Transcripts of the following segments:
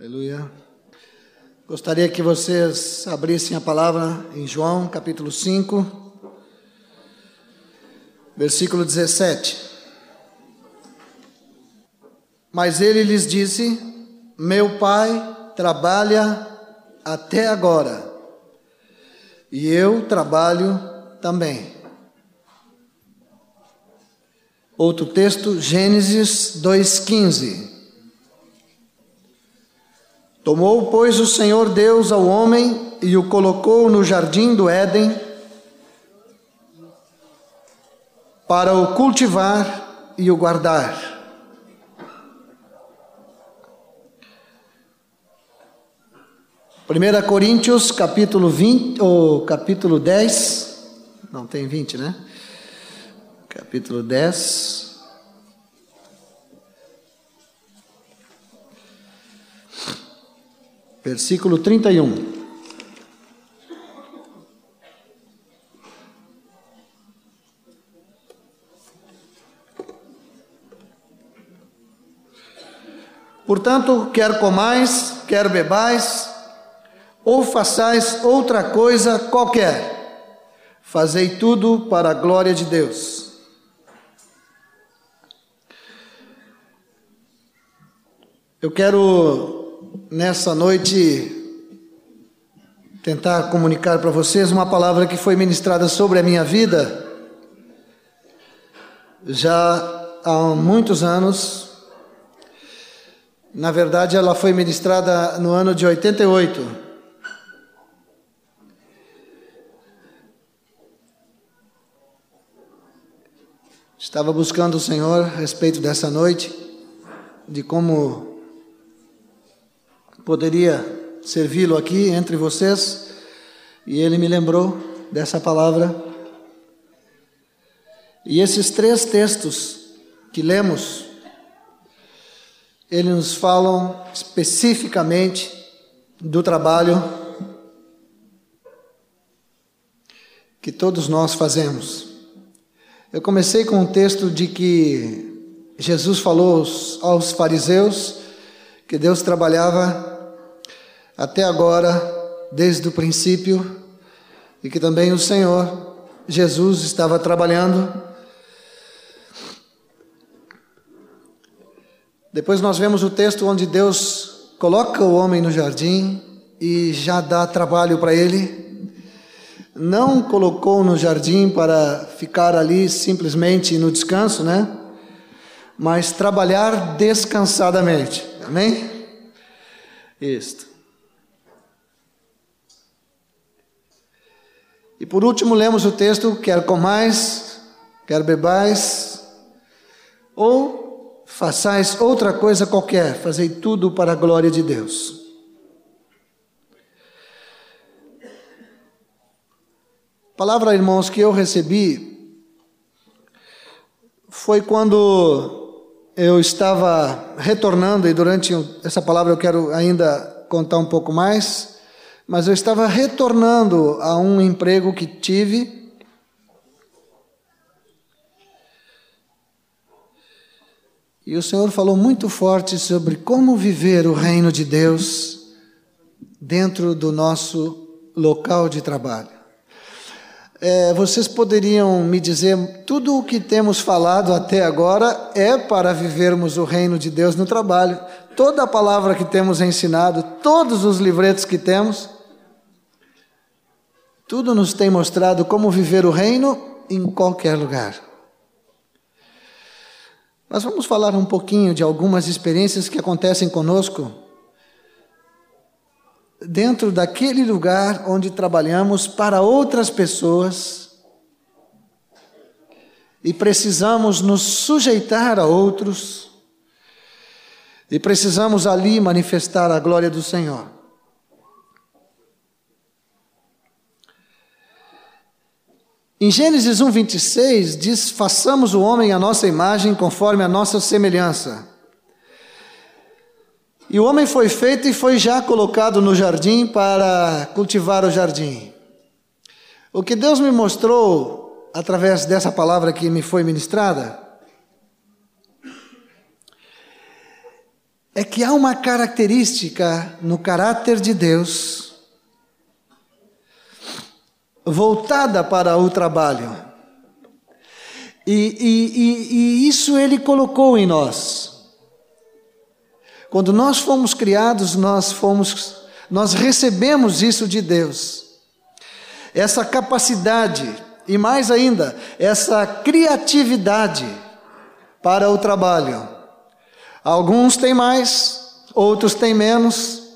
Aleluia. Gostaria que vocês abrissem a palavra em João, capítulo 5, versículo 17. Mas ele lhes disse: Meu pai trabalha até agora, e eu trabalho também. Outro texto, Gênesis 2,15. Tomou, pois, o Senhor Deus ao homem e o colocou no jardim do Éden para o cultivar e o guardar. Primeira Coríntios, capítulo 20, ou capítulo 10, não tem 20, né? Capítulo 10. Versículo 31. Portanto, quer comais, quer bebais, ou façais outra coisa qualquer, fazei tudo para a glória de Deus. Eu quero nessa noite tentar comunicar para vocês uma palavra que foi ministrada sobre a minha vida já há muitos anos. Na verdade, ela foi ministrada no ano de 88. Estava buscando o Senhor a respeito dessa noite, de como poderia servi-lo aqui entre vocês, e ele me lembrou dessa palavra. E esses três textos que lemos, eles nos falam especificamente do trabalho que todos nós fazemos. Eu comecei com um texto de que Jesus falou aos, aos fariseus que Deus trabalhava até agora, desde o princípio, e que também o Senhor Jesus estava trabalhando. Depois nós vemos o texto onde Deus coloca o homem no jardim e já dá trabalho para ele. Não colocou no jardim para ficar ali simplesmente no descanso, né? Mas trabalhar descansadamente. Amém? Isto. E por último, lemos o texto: quer comais, quer bebais, ou façais outra coisa qualquer, fazei tudo para a glória de Deus. Palavra, irmãos, que eu recebi foi quando eu estava retornando, e durante essa palavra eu quero ainda contar um pouco mais mas eu estava retornando a um emprego que tive. E o Senhor falou muito forte sobre como viver o reino de Deus dentro do nosso local de trabalho. É, vocês poderiam me dizer, tudo o que temos falado até agora é para vivermos o reino de Deus no trabalho. Toda a palavra que temos ensinado, todos os livretos que temos, tudo nos tem mostrado como viver o reino em qualquer lugar. Nós vamos falar um pouquinho de algumas experiências que acontecem conosco dentro daquele lugar onde trabalhamos para outras pessoas e precisamos nos sujeitar a outros e precisamos ali manifestar a glória do Senhor. Em Gênesis 1, 26, diz: façamos o homem à nossa imagem, conforme a nossa semelhança. E o homem foi feito e foi já colocado no jardim para cultivar o jardim. O que Deus me mostrou através dessa palavra que me foi ministrada é que há uma característica no caráter de Deus voltada para o trabalho. E, e, e, e isso ele colocou em nós. Quando nós fomos criados, nós fomos, nós recebemos isso de Deus. Essa capacidade e mais ainda, essa criatividade para o trabalho. Alguns têm mais, outros têm menos.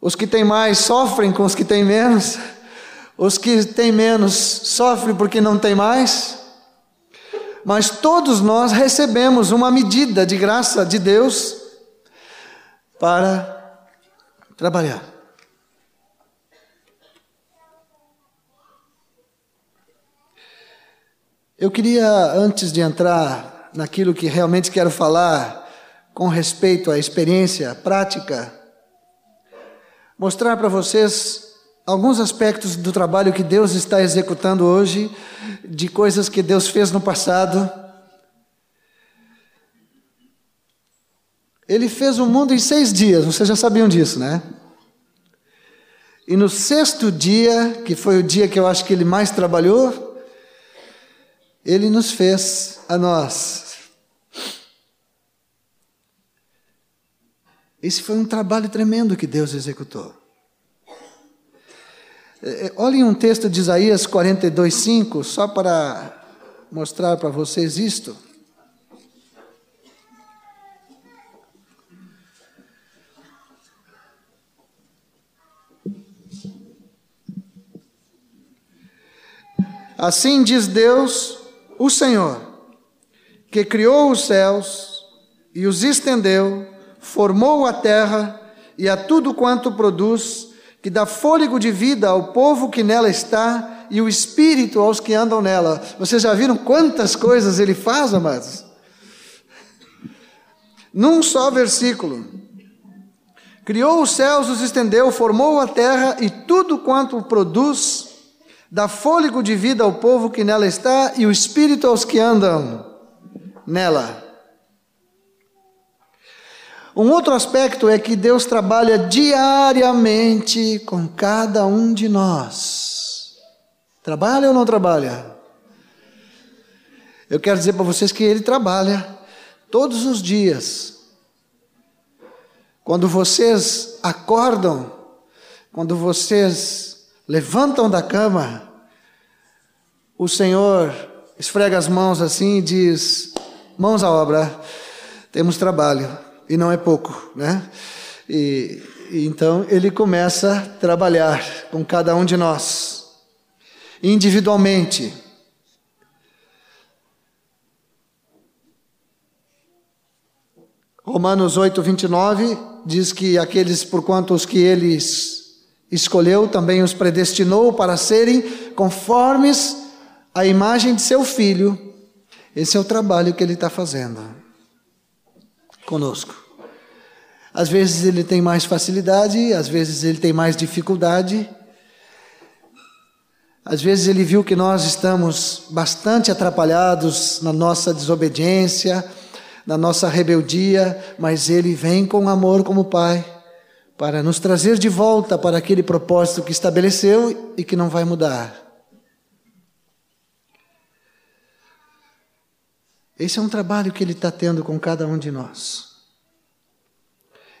Os que têm mais sofrem com os que têm menos. Os que têm menos sofrem porque não têm mais. Mas todos nós recebemos uma medida de graça de Deus para trabalhar. Eu queria, antes de entrar naquilo que realmente quero falar, com respeito à experiência prática, mostrar para vocês alguns aspectos do trabalho que Deus está executando hoje, de coisas que Deus fez no passado. Ele fez o mundo em seis dias, vocês já sabiam disso, né? E no sexto dia, que foi o dia que eu acho que ele mais trabalhou, ele nos fez a nós. Esse foi um trabalho tremendo que Deus executou. É, é, olhem um texto de Isaías 42, 5, só para mostrar para vocês isto. Assim diz Deus, o Senhor, que criou os céus e os estendeu, formou a terra e a tudo quanto produz, que dá fôlego de vida ao povo que nela está e o espírito aos que andam nela. Vocês já viram quantas coisas ele faz, amados? Num só versículo. Criou os céus, os estendeu, formou a terra e tudo quanto produz, dá fôlego de vida ao povo que nela está e o espírito aos que andam nela. Um outro aspecto é que Deus trabalha diariamente com cada um de nós. Trabalha ou não trabalha? Eu quero dizer para vocês que Ele trabalha todos os dias. Quando vocês acordam, quando vocês levantam da cama, o Senhor esfrega as mãos assim e diz: Mãos à obra, temos trabalho, e não é pouco, né? E, e então ele começa a trabalhar com cada um de nós, individualmente. Romanos 8, 29 diz que aqueles por quanto os que eles Escolheu também os predestinou para serem conformes à imagem de seu filho. Esse é o trabalho que ele está fazendo conosco. Às vezes ele tem mais facilidade, às vezes ele tem mais dificuldade. Às vezes ele viu que nós estamos bastante atrapalhados na nossa desobediência, na nossa rebeldia, mas ele vem com amor como Pai para nos trazer de volta para aquele propósito que estabeleceu e que não vai mudar. Esse é um trabalho que Ele está tendo com cada um de nós.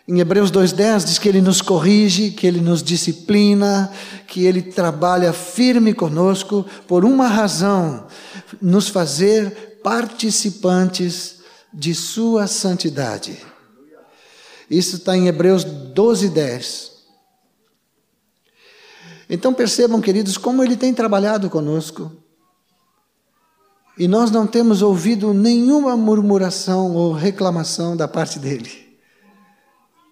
Em Hebreus 2,10 diz que Ele nos corrige, que Ele nos disciplina, que Ele trabalha firme conosco por uma razão: nos fazer participantes de Sua santidade. Isso está em Hebreus 12, 10. Então percebam, queridos, como ele tem trabalhado conosco. E nós não temos ouvido nenhuma murmuração ou reclamação da parte dele.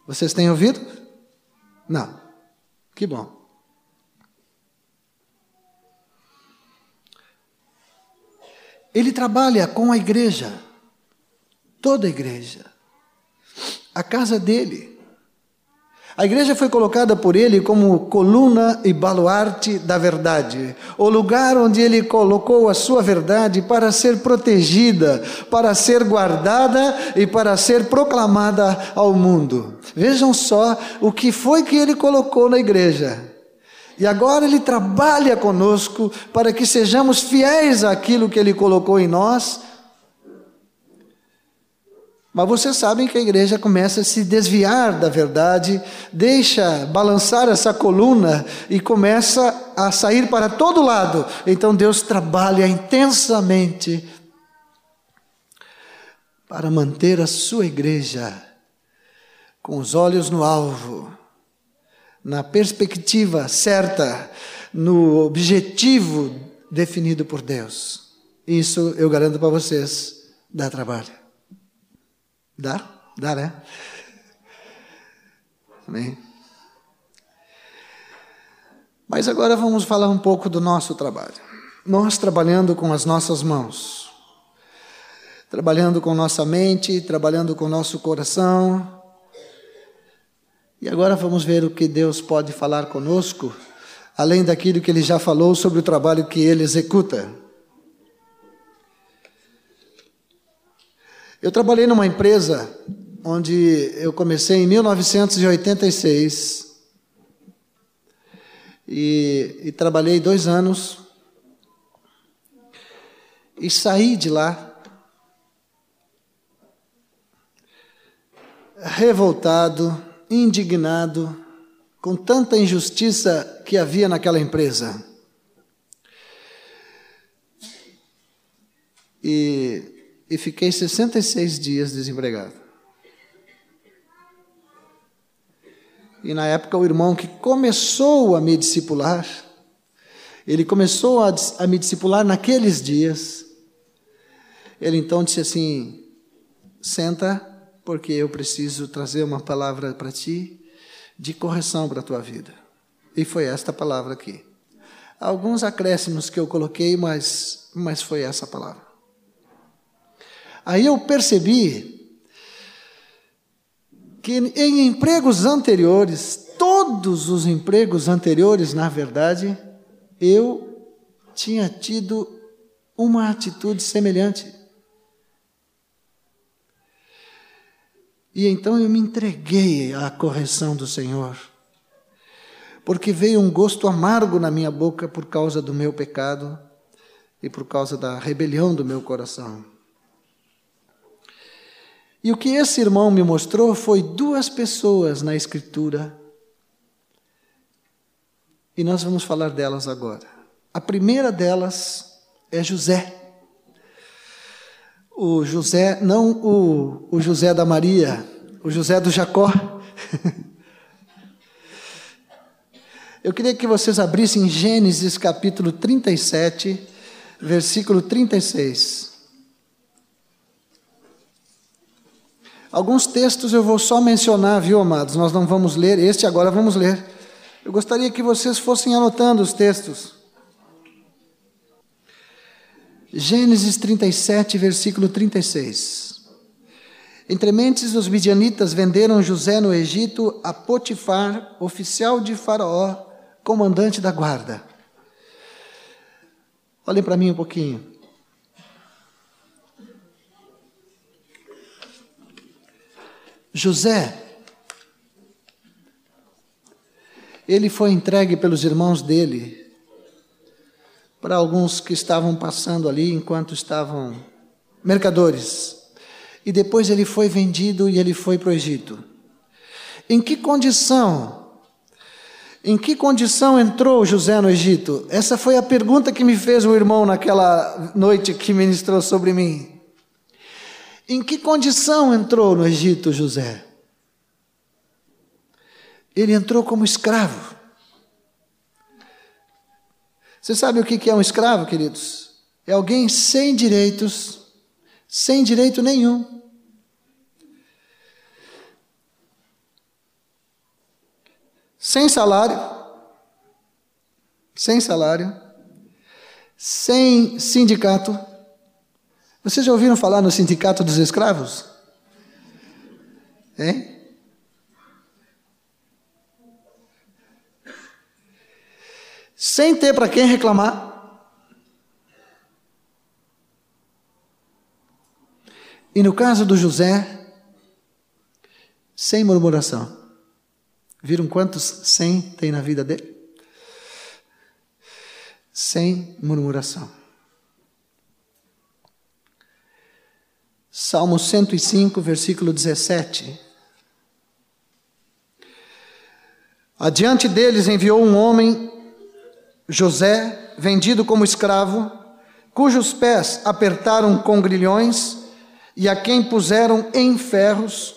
Vocês têm ouvido? Não. Que bom. Ele trabalha com a igreja, toda a igreja a casa dele. A igreja foi colocada por ele como coluna e baluarte da verdade, o lugar onde ele colocou a sua verdade para ser protegida, para ser guardada e para ser proclamada ao mundo. Vejam só o que foi que ele colocou na igreja. E agora ele trabalha conosco para que sejamos fiéis àquilo que ele colocou em nós mas vocês sabem que a igreja começa a se desviar da verdade, deixa balançar essa coluna e começa a sair para todo lado. Então Deus trabalha intensamente para manter a sua igreja com os olhos no alvo, na perspectiva certa, no objetivo definido por Deus. Isso eu garanto para vocês, dá trabalho. Dá? Dá, né? Amém. Mas agora vamos falar um pouco do nosso trabalho. Nós trabalhando com as nossas mãos, trabalhando com nossa mente, trabalhando com nosso coração. E agora vamos ver o que Deus pode falar conosco, além daquilo que Ele já falou sobre o trabalho que Ele executa. Eu trabalhei numa empresa onde eu comecei em 1986 e, e trabalhei dois anos e saí de lá revoltado, indignado com tanta injustiça que havia naquela empresa. E e fiquei 66 dias desempregado. E na época o irmão que começou a me discipular, ele começou a, a me discipular naqueles dias. Ele então disse assim: Senta, porque eu preciso trazer uma palavra para ti de correção para a tua vida. E foi esta palavra aqui. Alguns acréscimos que eu coloquei, mas, mas foi essa palavra. Aí eu percebi que em empregos anteriores, todos os empregos anteriores, na verdade, eu tinha tido uma atitude semelhante. E então eu me entreguei à correção do Senhor, porque veio um gosto amargo na minha boca por causa do meu pecado e por causa da rebelião do meu coração. E o que esse irmão me mostrou foi duas pessoas na Escritura. E nós vamos falar delas agora. A primeira delas é José. O José, não o, o José da Maria, o José do Jacó. Eu queria que vocês abrissem Gênesis capítulo 37, versículo 36. Alguns textos eu vou só mencionar, viu, amados? Nós não vamos ler, este agora vamos ler. Eu gostaria que vocês fossem anotando os textos. Gênesis 37, versículo 36. Entre mentes, os midianitas venderam José no Egito a Potifar, oficial de Faraó, comandante da guarda. Olhem para mim um pouquinho. José, ele foi entregue pelos irmãos dele para alguns que estavam passando ali enquanto estavam mercadores. E depois ele foi vendido e ele foi para o Egito. Em que condição? Em que condição entrou José no Egito? Essa foi a pergunta que me fez o irmão naquela noite que ministrou sobre mim. Em que condição entrou no Egito José? Ele entrou como escravo. Você sabe o que é um escravo, queridos? É alguém sem direitos, sem direito nenhum. Sem salário, sem salário, sem sindicato vocês já ouviram falar no Sindicato dos Escravos? Hein? Sem ter para quem reclamar. E no caso do José, sem murmuração. Viram quantos sem tem na vida dele? Sem murmuração. Salmo 105, versículo 17. Adiante deles enviou um homem, José, vendido como escravo, cujos pés apertaram com grilhões e a quem puseram em ferros,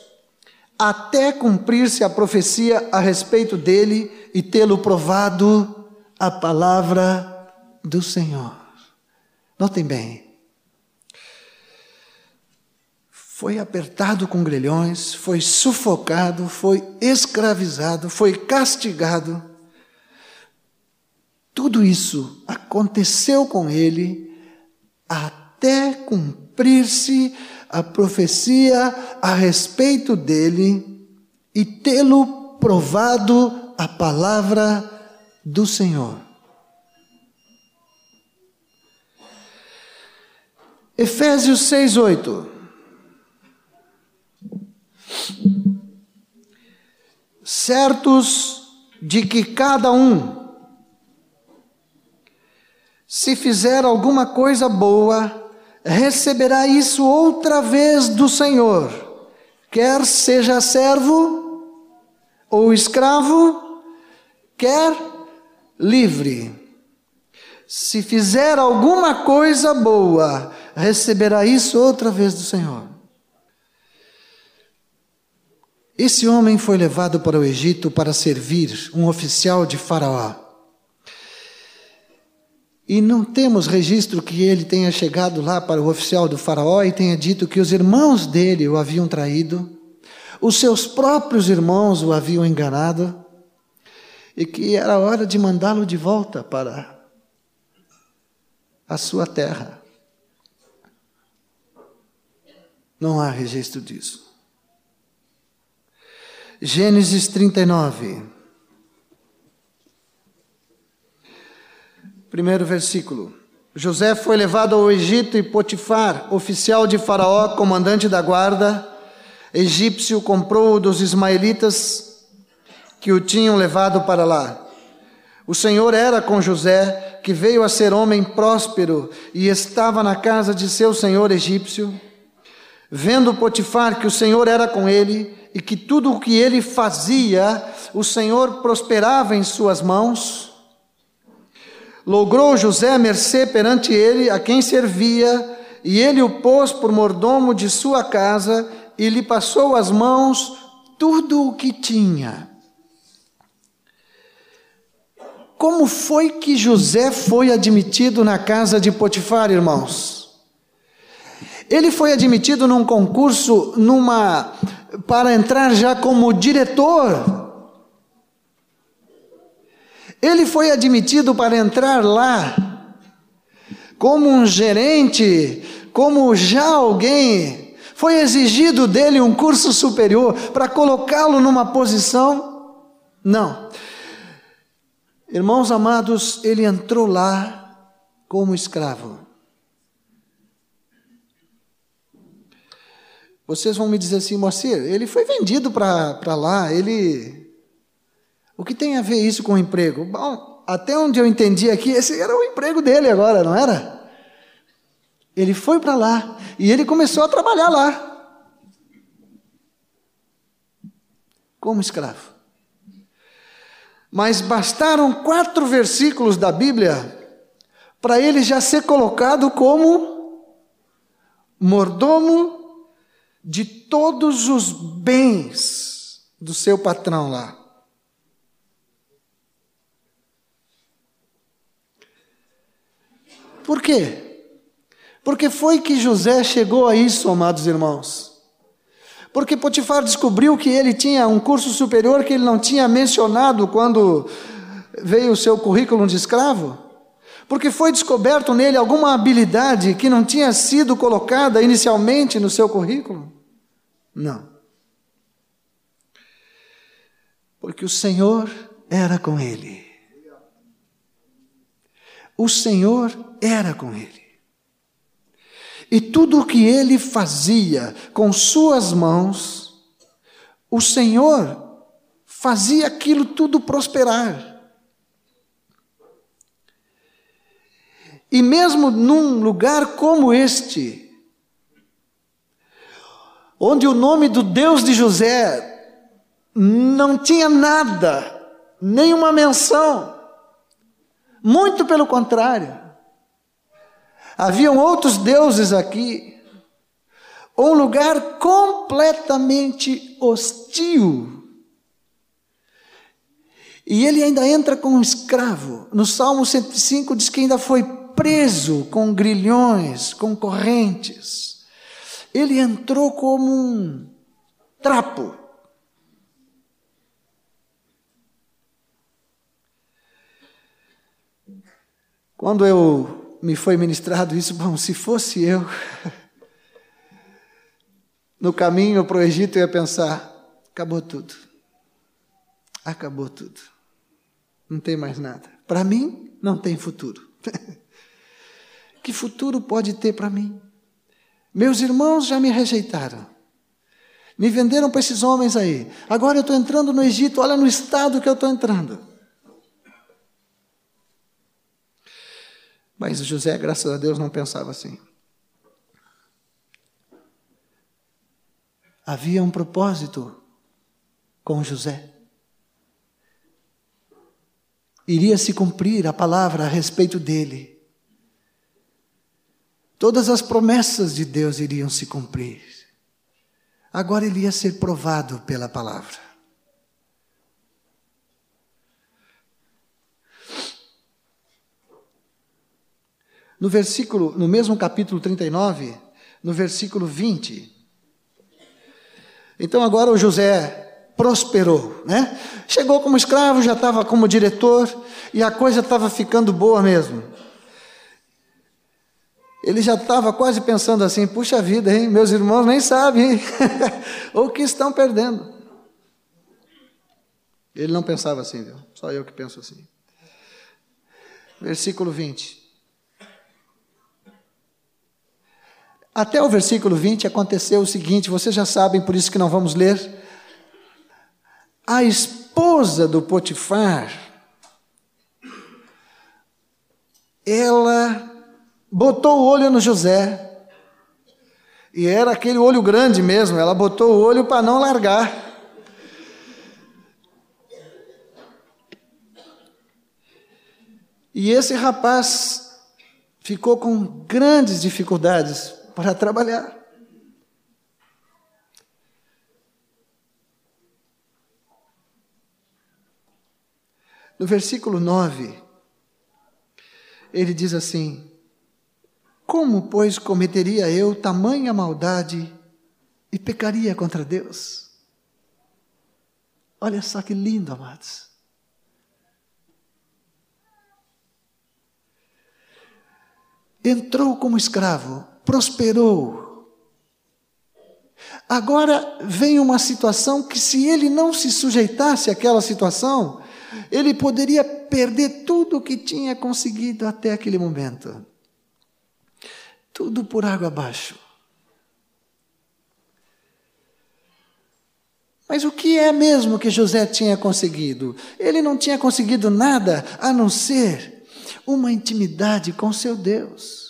até cumprir-se a profecia a respeito dele e tê-lo provado a palavra do Senhor. Notem bem, foi apertado com grilhões, foi sufocado, foi escravizado, foi castigado. Tudo isso aconteceu com ele até cumprir-se a profecia a respeito dele e tê-lo provado a palavra do Senhor. Efésios 6, 8. Certos de que cada um, se fizer alguma coisa boa, receberá isso outra vez do Senhor, quer seja servo ou escravo, quer livre. Se fizer alguma coisa boa, receberá isso outra vez do Senhor. Esse homem foi levado para o Egito para servir um oficial de Faraó. E não temos registro que ele tenha chegado lá para o oficial do Faraó e tenha dito que os irmãos dele o haviam traído, os seus próprios irmãos o haviam enganado e que era hora de mandá-lo de volta para a sua terra. Não há registro disso. Gênesis 39. Primeiro versículo. José foi levado ao Egito e Potifar, oficial de Faraó, comandante da guarda, egípcio, comprou-o dos ismaelitas que o tinham levado para lá. O Senhor era com José, que veio a ser homem próspero e estava na casa de seu senhor egípcio. Vendo Potifar que o Senhor era com ele, e que tudo o que ele fazia, o Senhor prosperava em suas mãos. Logrou José mercê perante ele, a quem servia, e ele o pôs por mordomo de sua casa, e lhe passou as mãos tudo o que tinha. Como foi que José foi admitido na casa de Potifar, irmãos? Ele foi admitido num concurso, numa para entrar já como diretor. Ele foi admitido para entrar lá como um gerente, como já alguém. Foi exigido dele um curso superior para colocá-lo numa posição? Não. Irmãos amados, ele entrou lá como escravo. Vocês vão me dizer assim, Moacir, ele foi vendido para lá, ele. O que tem a ver isso com o emprego? Bom, até onde eu entendi aqui, esse era o emprego dele agora, não era? Ele foi para lá e ele começou a trabalhar lá. Como escravo. Mas bastaram quatro versículos da Bíblia para ele já ser colocado como mordomo de todos os bens do seu patrão lá. Por quê? Porque foi que José chegou a isso, amados irmãos. Porque Potifar descobriu que ele tinha um curso superior que ele não tinha mencionado quando veio o seu currículo de escravo porque foi descoberto nele alguma habilidade que não tinha sido colocada inicialmente no seu currículo? Não. Porque o Senhor era com ele. o Senhor era com ele. E tudo o que ele fazia com suas mãos, o Senhor fazia aquilo tudo prosperar. E mesmo num lugar como este, onde o nome do Deus de José não tinha nada, nenhuma menção, muito pelo contrário. Haviam outros deuses aqui. Um lugar completamente hostil. E ele ainda entra como um escravo. No Salmo 105 diz que ainda foi preso com grilhões, com correntes. Ele entrou como um trapo. Quando eu me foi ministrado isso, bom, se fosse eu, no caminho para o Egito eu ia pensar: acabou tudo. Acabou tudo. Não tem mais nada. Para mim, não tem futuro. que futuro pode ter para mim? Meus irmãos já me rejeitaram. Me venderam para esses homens aí. Agora eu estou entrando no Egito, olha no estado que eu estou entrando. Mas José, graças a Deus, não pensava assim. Havia um propósito com José. Iria se cumprir a palavra a respeito dele. Todas as promessas de Deus iriam se cumprir. Agora ele ia ser provado pela palavra. No versículo, no mesmo capítulo 39, no versículo 20. Então agora o José prosperou, né? Chegou como escravo, já estava como diretor e a coisa estava ficando boa mesmo. Ele já estava quase pensando assim: puxa vida, hein? meus irmãos nem sabem o que estão perdendo. Ele não pensava assim, viu? Só eu que penso assim. Versículo 20. Até o versículo 20 aconteceu o seguinte, vocês já sabem, por isso que não vamos ler. A esposa do Potifar, ela botou o olho no José, e era aquele olho grande mesmo, ela botou o olho para não largar. E esse rapaz ficou com grandes dificuldades para trabalhar. No versículo 9, ele diz assim: Como, pois, cometeria eu tamanha maldade e pecaria contra Deus? Olha só que lindo, amados. Entrou como escravo, prosperou. Agora vem uma situação que, se ele não se sujeitasse àquela situação, ele poderia perder tudo o que tinha conseguido até aquele momento. Tudo por água abaixo. Mas o que é mesmo que José tinha conseguido? Ele não tinha conseguido nada a não ser uma intimidade com seu Deus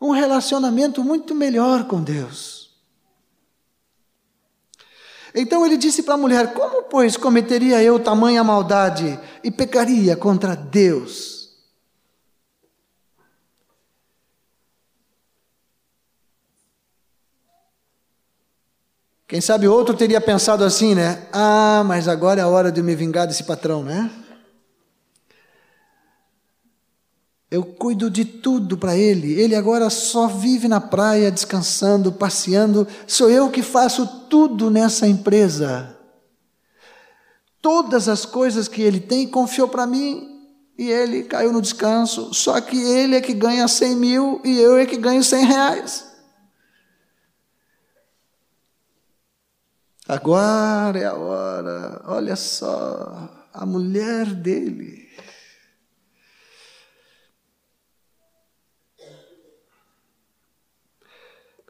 um relacionamento muito melhor com Deus. Então ele disse para a mulher: Como, pois, cometeria eu tamanha maldade e pecaria contra Deus? Quem sabe outro teria pensado assim, né? Ah, mas agora é a hora de me vingar desse patrão, né? Eu cuido de tudo para ele. Ele agora só vive na praia, descansando, passeando. Sou eu que faço tudo nessa empresa. Todas as coisas que ele tem, confiou para mim e ele caiu no descanso. Só que ele é que ganha 100 mil e eu é que ganho 100 reais. Agora é a hora, olha só, a mulher dele.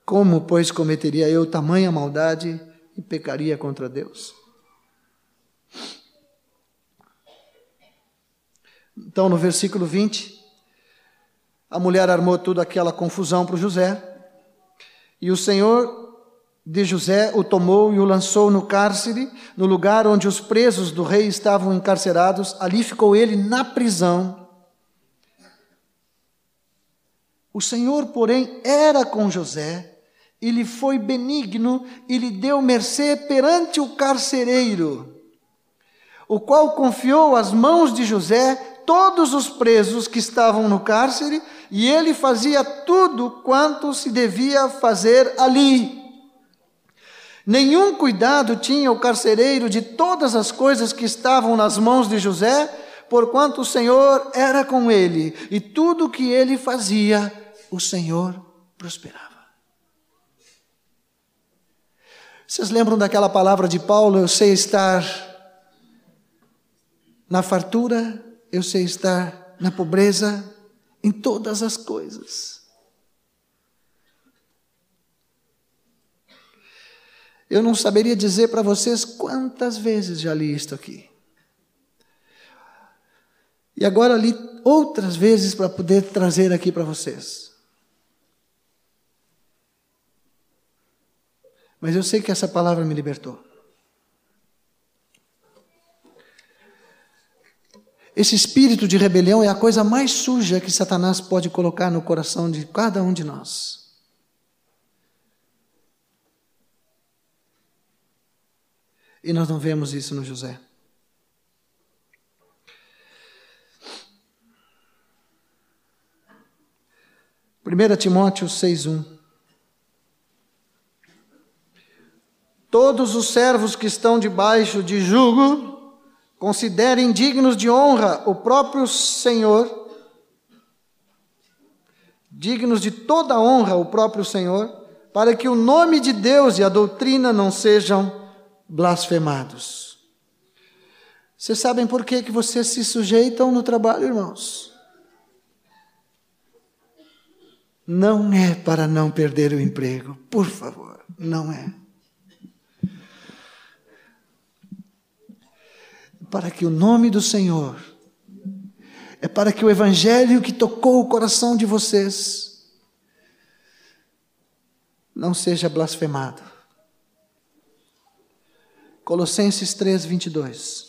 Como, pois, cometeria eu tamanha maldade e pecaria contra Deus? Então, no versículo 20, a mulher armou toda aquela confusão para José, e o Senhor de José o tomou e o lançou no cárcere, no lugar onde os presos do rei estavam encarcerados, ali ficou ele na prisão. O Senhor, porém, era com José e lhe foi benigno e lhe deu mercê perante o carcereiro, o qual confiou às mãos de José todos os presos que estavam no cárcere, e ele fazia tudo quanto se devia fazer ali. Nenhum cuidado tinha o carcereiro de todas as coisas que estavam nas mãos de José, porquanto o Senhor era com ele, e tudo que ele fazia, o Senhor prosperava. Vocês lembram daquela palavra de Paulo? Eu sei estar na fartura, eu sei estar na pobreza, em todas as coisas. Eu não saberia dizer para vocês quantas vezes já li isto aqui. E agora li outras vezes para poder trazer aqui para vocês. Mas eu sei que essa palavra me libertou. Esse espírito de rebelião é a coisa mais suja que Satanás pode colocar no coração de cada um de nós. E nós não vemos isso no José. Primeira Timóteo 6:1 Todos os servos que estão debaixo de jugo considerem dignos de honra o próprio Senhor, dignos de toda honra o próprio Senhor, para que o nome de Deus e a doutrina não sejam blasfemados. Vocês sabem por que, que vocês se sujeitam no trabalho, irmãos? Não é para não perder o emprego, por favor, não é. para que o nome do Senhor, é para que o Evangelho que tocou o coração de vocês não seja blasfemado. Colossenses 3, 22.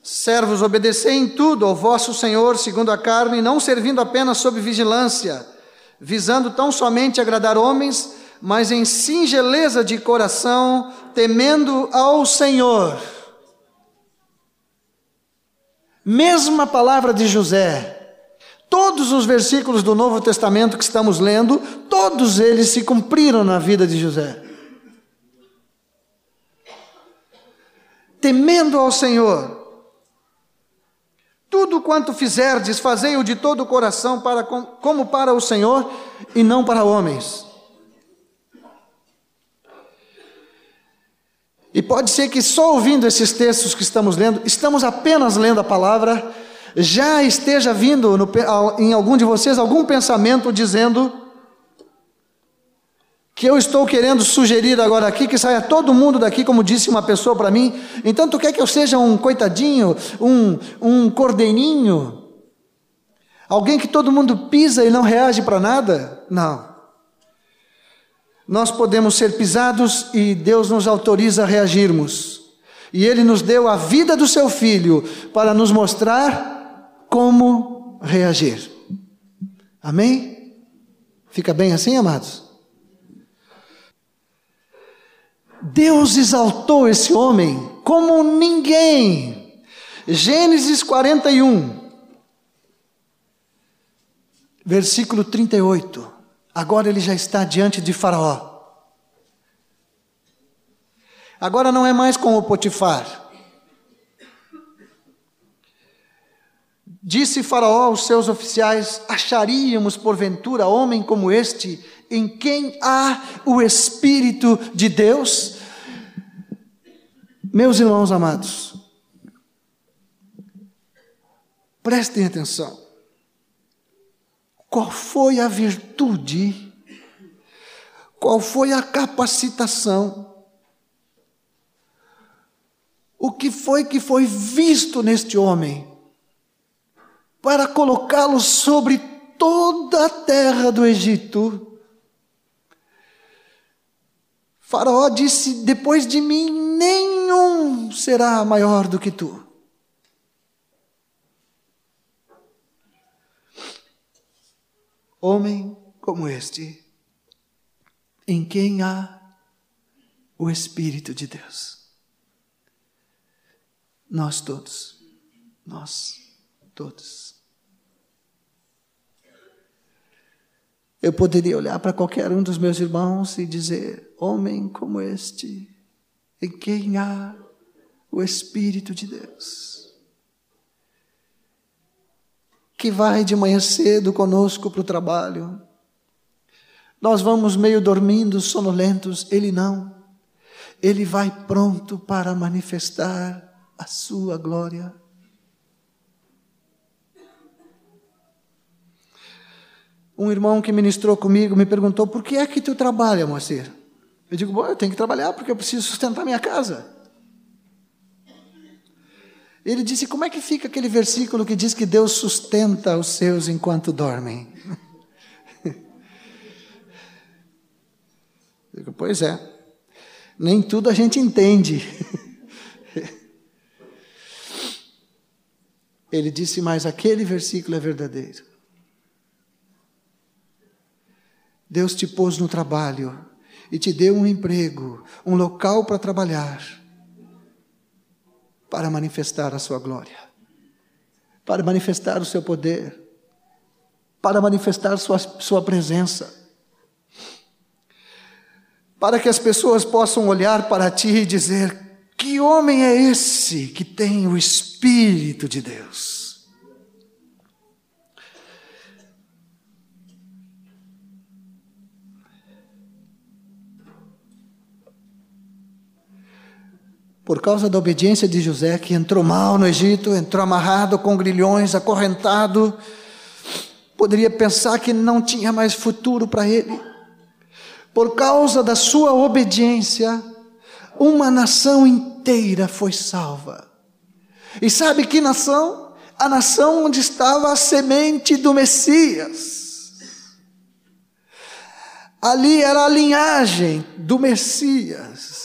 Servos, obedecei em tudo ao vosso Senhor segundo a carne, não servindo apenas sob vigilância, visando tão somente agradar homens, mas em singeleza de coração, temendo ao Senhor. Mesma palavra de José. Todos os versículos do Novo Testamento que estamos lendo, todos eles se cumpriram na vida de José. Temendo ao Senhor. Tudo quanto fizerdes, fazei-o de todo o coração, para, como para o Senhor e não para homens E pode ser que só ouvindo esses textos que estamos lendo, estamos apenas lendo a palavra, já esteja vindo no, em algum de vocês algum pensamento dizendo que eu estou querendo sugerir agora aqui que saia todo mundo daqui, como disse uma pessoa para mim. Então tu quer que eu seja um coitadinho, um, um cordeirinho? Alguém que todo mundo pisa e não reage para nada? Não nós podemos ser pisados e Deus nos autoriza a reagirmos. E Ele nos deu a vida do Seu Filho para nos mostrar como reagir. Amém? Fica bem assim, amados? Deus exaltou esse homem como ninguém. Gênesis 41, versículo 38. Agora ele já está diante de Faraó. Agora não é mais com o Potifar. Disse Faraó aos seus oficiais: Acharíamos porventura homem como este, em quem há o Espírito de Deus? Meus irmãos amados, prestem atenção. qual foi a virtude, qual foi a capacitação, o que foi que foi visto neste homem para colocá-lo sobre toda a terra do Egito. Faraó disse: Depois de mim, nenhum será maior do que tu. homem como este, em quem há o Espírito de Deus. Nós todos, nós todos. Eu poderia olhar para qualquer um dos meus irmãos e dizer: homem como este, em quem há o Espírito de Deus que vai de manhã cedo conosco para o trabalho. Nós vamos meio dormindo, sonolentos, ele não. Ele vai pronto para manifestar a sua glória. Um irmão que ministrou comigo me perguntou: por que é que tu trabalha, Moacir? Eu digo: bom, eu tenho que trabalhar porque eu preciso sustentar minha casa. Ele disse: Como é que fica aquele versículo que diz que Deus sustenta os seus enquanto dormem? Digo, pois é, nem tudo a gente entende. Ele disse: Mas aquele versículo é verdadeiro. Deus te pôs no trabalho e te deu um emprego, um local para trabalhar para manifestar a sua glória, para manifestar o seu poder, para manifestar sua, sua presença. Para que as pessoas possam olhar para ti e dizer: que homem é esse que tem o Espírito de Deus? Por causa da obediência de José, que entrou mal no Egito, entrou amarrado com grilhões, acorrentado, poderia pensar que não tinha mais futuro para ele. Por causa da sua obediência, uma nação inteira foi salva. E sabe que nação? A nação onde estava a semente do Messias. Ali era a linhagem do Messias.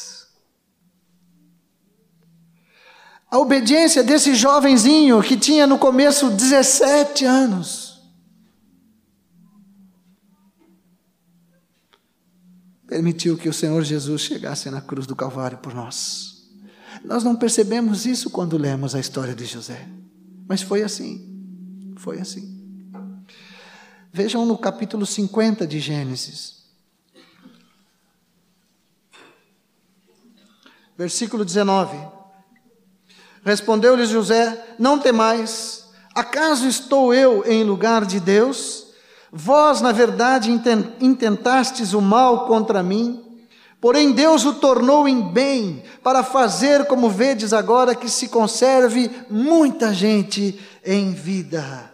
A obediência desse jovenzinho que tinha no começo 17 anos. Permitiu que o Senhor Jesus chegasse na cruz do Calvário por nós. Nós não percebemos isso quando lemos a história de José, mas foi assim. Foi assim. Vejam no capítulo 50 de Gênesis. Versículo 19. Respondeu-lhe José: Não temais, acaso estou eu em lugar de Deus? Vós, na verdade, intentastes o mal contra mim, porém Deus o tornou em bem, para fazer, como vedes agora, que se conserve muita gente em vida.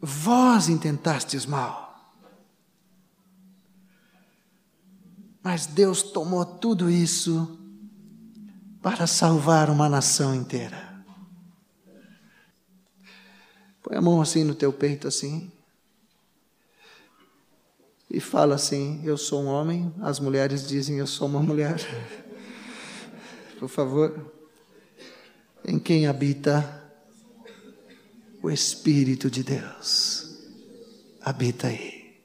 Vós intentastes mal Mas Deus tomou tudo isso para salvar uma nação inteira. Põe a mão assim no teu peito, assim. E fala assim: Eu sou um homem. As mulheres dizem: Eu sou uma mulher. Por favor. Em quem habita o Espírito de Deus. Habita aí.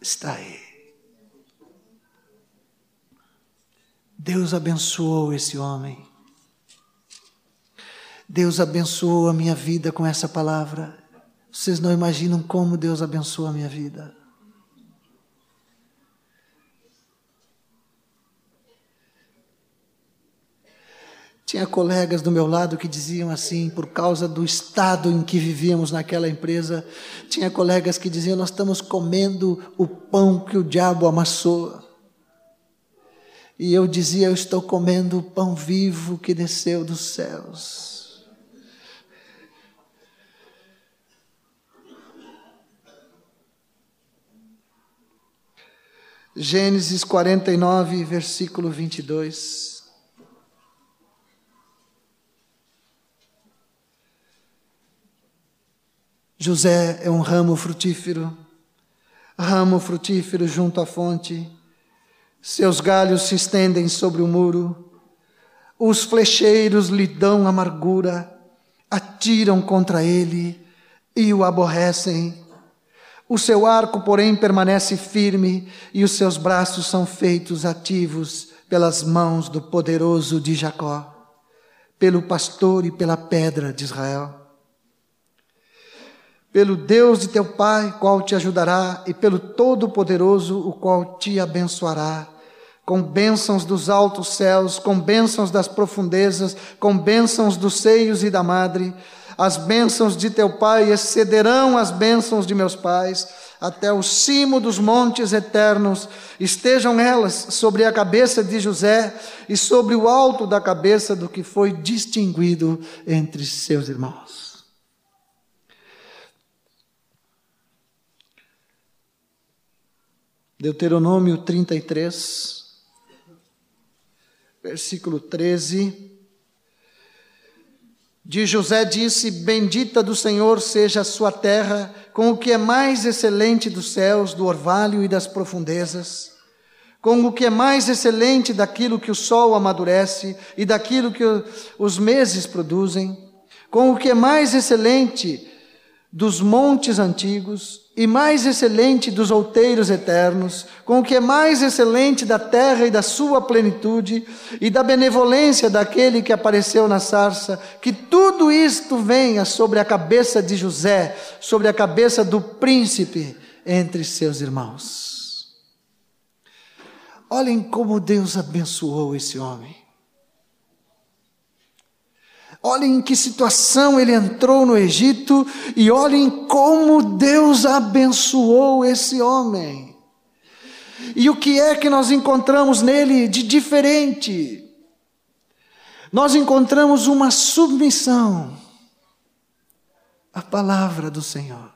Está aí. Deus abençoou esse homem. Deus abençoou a minha vida com essa palavra. Vocês não imaginam como Deus abençoou a minha vida. Tinha colegas do meu lado que diziam assim, por causa do estado em que vivíamos naquela empresa, tinha colegas que diziam: Nós estamos comendo o pão que o diabo amassou. E eu dizia: Eu estou comendo o pão vivo que desceu dos céus. Gênesis 49, versículo 22. José é um ramo frutífero, ramo frutífero junto à fonte seus galhos se estendem sobre o muro, os flecheiros lhe dão amargura, atiram contra ele e o aborrecem. O seu arco, porém, permanece firme e os seus braços são feitos ativos pelas mãos do poderoso de Jacó, pelo pastor e pela pedra de Israel. Pelo Deus de teu Pai, qual te ajudará, e pelo Todo-Poderoso, o qual te abençoará com bênçãos dos altos céus, com bênçãos das profundezas, com bênçãos dos seios e da madre. As bênçãos de teu pai excederão as bênçãos de meus pais, até o cimo dos montes eternos. Estejam elas sobre a cabeça de José e sobre o alto da cabeça do que foi distinguido entre seus irmãos. Deuteronômio 33 versículo 13. De José disse: Bendita do Senhor seja a sua terra, com o que é mais excelente dos céus, do orvalho e das profundezas, com o que é mais excelente daquilo que o sol amadurece e daquilo que os meses produzem, com o que é mais excelente dos montes antigos e mais excelente dos outeiros eternos, com o que é mais excelente da terra e da sua plenitude, e da benevolência daquele que apareceu na sarça, que tudo isto venha sobre a cabeça de José, sobre a cabeça do príncipe entre seus irmãos. Olhem como Deus abençoou esse homem. Olhem em que situação ele entrou no Egito e olhem como Deus abençoou esse homem. E o que é que nós encontramos nele de diferente? Nós encontramos uma submissão à palavra do Senhor.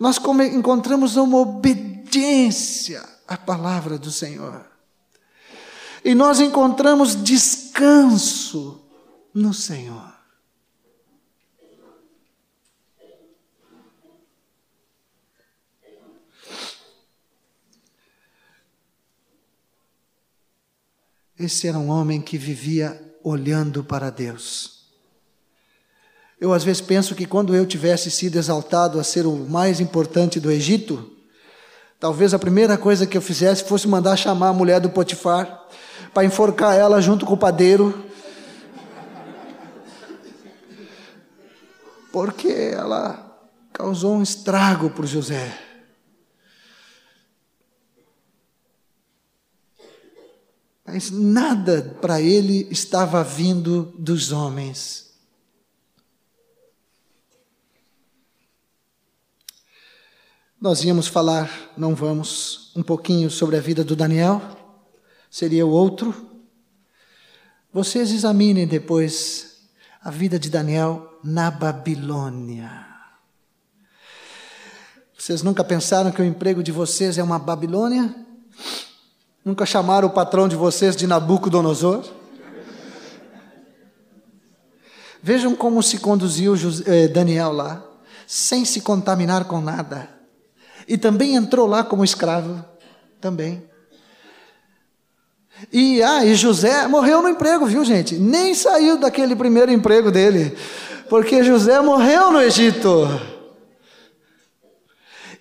Nós encontramos uma obediência à palavra do Senhor e nós encontramos descanso no Senhor. Esse era um homem que vivia olhando para Deus. Eu às vezes penso que quando eu tivesse sido exaltado a ser o mais importante do Egito, talvez a primeira coisa que eu fizesse fosse mandar chamar a mulher do Potifar para enforcar ela junto com o padeiro. Porque ela causou um estrago para José. Mas nada para ele estava vindo dos homens. Nós íamos falar, não vamos, um pouquinho sobre a vida do Daniel seria o outro. Vocês examinem depois a vida de Daniel na Babilônia. Vocês nunca pensaram que o emprego de vocês é uma Babilônia? Nunca chamaram o patrão de vocês de Nabucodonosor? Vejam como se conduziu eh, Daniel lá, sem se contaminar com nada. E também entrou lá como escravo, também. E, ah, e José morreu no emprego, viu gente? Nem saiu daquele primeiro emprego dele, porque José morreu no Egito.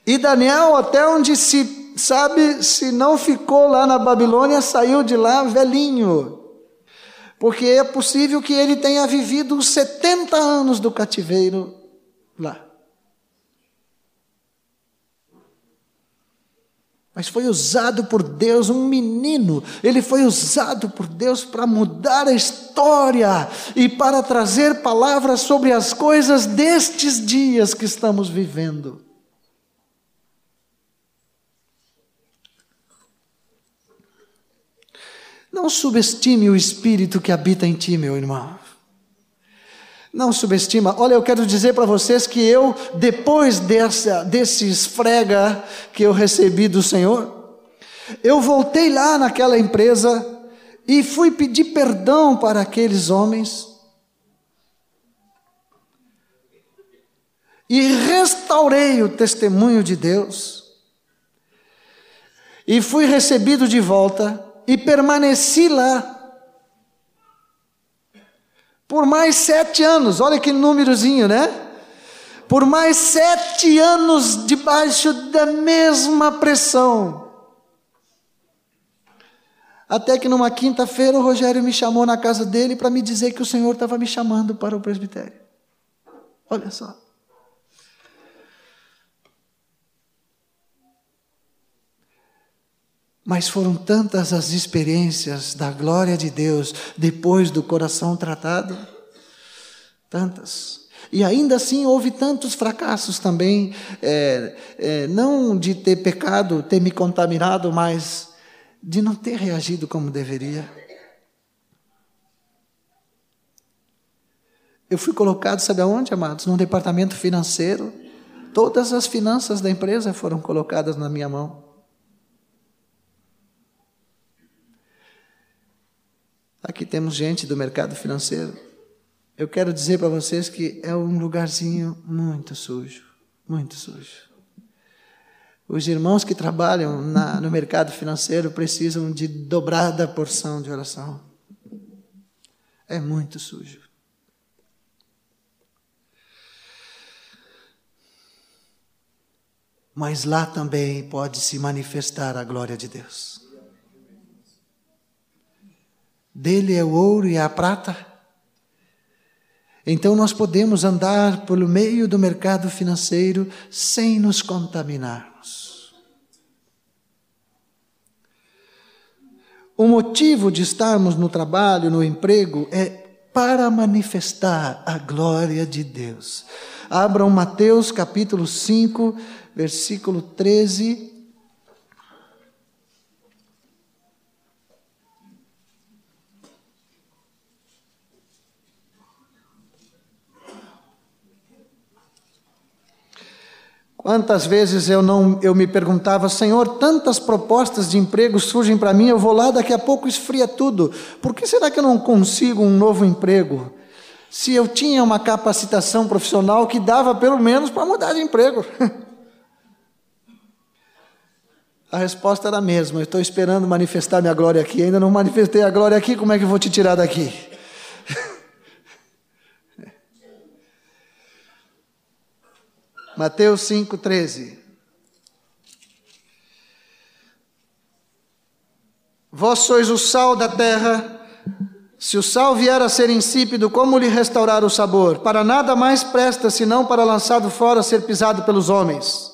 E Daniel, até onde se sabe, se não ficou lá na Babilônia, saiu de lá velhinho. Porque é possível que ele tenha vivido os 70 anos do cativeiro lá. Mas foi usado por Deus, um menino, ele foi usado por Deus para mudar a história e para trazer palavras sobre as coisas destes dias que estamos vivendo. Não subestime o espírito que habita em ti, meu irmão. Não subestima. Olha, eu quero dizer para vocês que eu, depois dessa, desse esfrega que eu recebi do Senhor, eu voltei lá naquela empresa e fui pedir perdão para aqueles homens. E restaurei o testemunho de Deus. E fui recebido de volta e permaneci lá por mais sete anos, olha que númerozinho, né? Por mais sete anos debaixo da mesma pressão. Até que numa quinta-feira o Rogério me chamou na casa dele para me dizer que o Senhor estava me chamando para o presbitério. Olha só. Mas foram tantas as experiências da glória de Deus depois do coração tratado, tantas. E ainda assim houve tantos fracassos também, é, é, não de ter pecado, ter me contaminado, mas de não ter reagido como deveria. Eu fui colocado, sabe aonde, amados? Num departamento financeiro. Todas as finanças da empresa foram colocadas na minha mão. Aqui temos gente do mercado financeiro. Eu quero dizer para vocês que é um lugarzinho muito sujo, muito sujo. Os irmãos que trabalham na, no mercado financeiro precisam de dobrada porção de oração. É muito sujo. Mas lá também pode se manifestar a glória de Deus. Dele é o ouro e a prata. Então nós podemos andar pelo meio do mercado financeiro sem nos contaminarmos. O motivo de estarmos no trabalho, no emprego, é para manifestar a glória de Deus. Abram Mateus capítulo 5, versículo 13 Quantas vezes eu não eu me perguntava, Senhor, tantas propostas de emprego surgem para mim, eu vou lá, daqui a pouco esfria tudo. Por que será que eu não consigo um novo emprego? Se eu tinha uma capacitação profissional que dava pelo menos para mudar de emprego. A resposta era a mesma, eu estou esperando manifestar minha glória aqui, ainda não manifestei a glória aqui, como é que eu vou te tirar daqui? Mateus 5,13. Vós sois o sal da terra. Se o sal vier a ser insípido, como lhe restaurar o sabor? Para nada mais presta senão para lançado fora ser pisado pelos homens.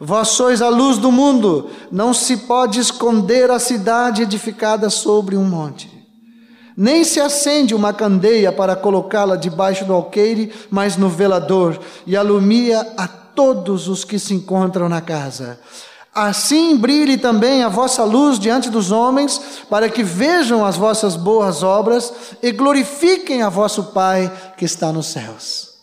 Vós sois a luz do mundo. Não se pode esconder a cidade edificada sobre um monte. Nem se acende uma candeia para colocá-la debaixo do alqueire, mas no velador, e alumia a todos os que se encontram na casa. Assim brilhe também a vossa luz diante dos homens, para que vejam as vossas boas obras e glorifiquem a vosso Pai que está nos céus.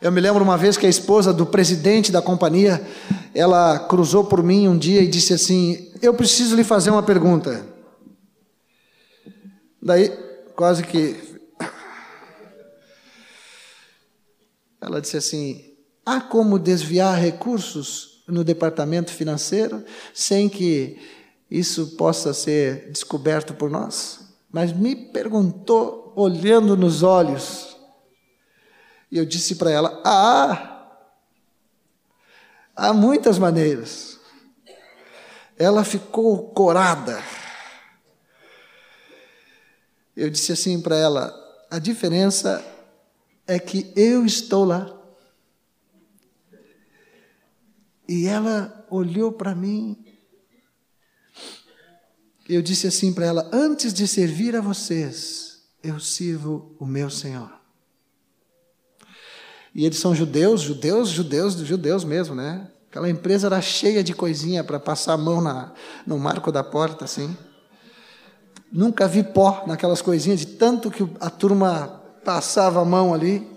Eu me lembro uma vez que a esposa do presidente da companhia, ela cruzou por mim um dia e disse assim: Eu preciso lhe fazer uma pergunta. Daí, quase que. Ela disse assim: há como desviar recursos no departamento financeiro sem que isso possa ser descoberto por nós? Mas me perguntou, olhando nos olhos, e eu disse para ela: ah, há muitas maneiras. Ela ficou corada eu disse assim para ela: a diferença é que eu estou lá. E ela olhou para mim. Eu disse assim para ela: antes de servir a vocês, eu sirvo o meu Senhor. E eles são judeus, judeus, judeus, judeus mesmo, né? Aquela empresa era cheia de coisinha para passar a mão na, no marco da porta, assim. Nunca vi pó naquelas coisinhas, de tanto que a turma passava a mão ali.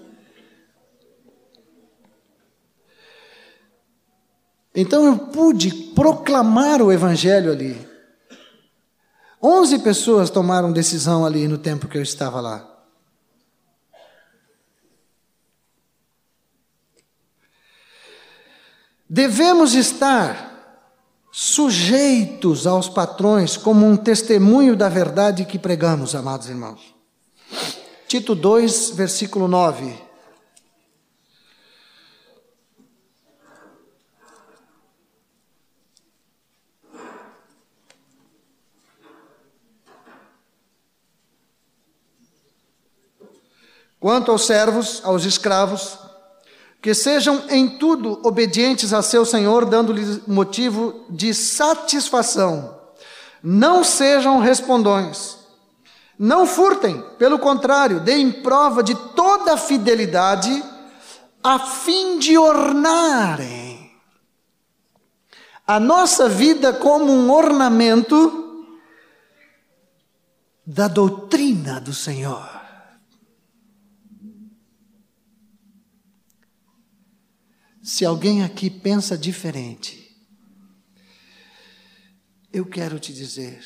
Então eu pude proclamar o Evangelho ali. Onze pessoas tomaram decisão ali no tempo que eu estava lá. Devemos estar sujeitos aos patrões como um testemunho da verdade que pregamos, amados irmãos. Tito 2, versículo 9. Quanto aos servos, aos escravos, que sejam em tudo obedientes a seu Senhor, dando-lhes motivo de satisfação. Não sejam respondões. Não furtem, pelo contrário, deem prova de toda fidelidade, a fim de ornarem a nossa vida como um ornamento da doutrina do Senhor. Se alguém aqui pensa diferente, eu quero te dizer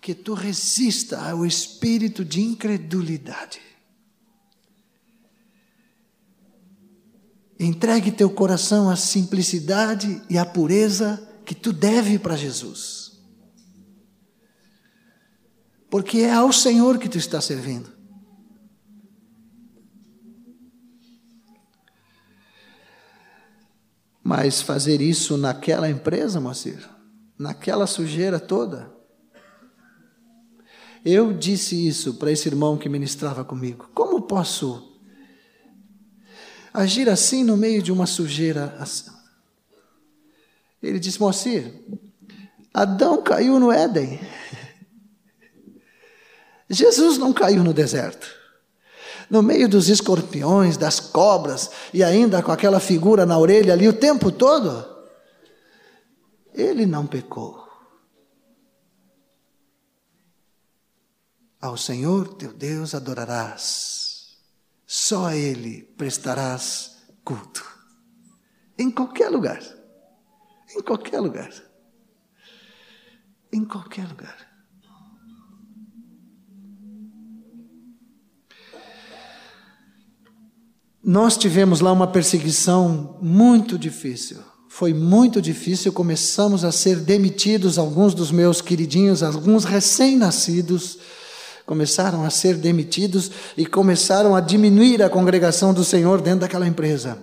que tu resista ao espírito de incredulidade. Entregue teu coração à simplicidade e à pureza que tu deve para Jesus. Porque é ao Senhor que tu está servindo. Mas fazer isso naquela empresa, Moacir, naquela sujeira toda. Eu disse isso para esse irmão que ministrava comigo. Como posso agir assim no meio de uma sujeira assim? Ele disse, Moacir, Adão caiu no Éden. Jesus não caiu no deserto no meio dos escorpiões, das cobras, e ainda com aquela figura na orelha ali o tempo todo, ele não pecou. Ao Senhor teu Deus adorarás, só a Ele prestarás culto. Em qualquer lugar. Em qualquer lugar. Em qualquer lugar. Nós tivemos lá uma perseguição muito difícil. Foi muito difícil, começamos a ser demitidos, alguns dos meus queridinhos, alguns recém-nascidos, começaram a ser demitidos e começaram a diminuir a congregação do Senhor dentro daquela empresa.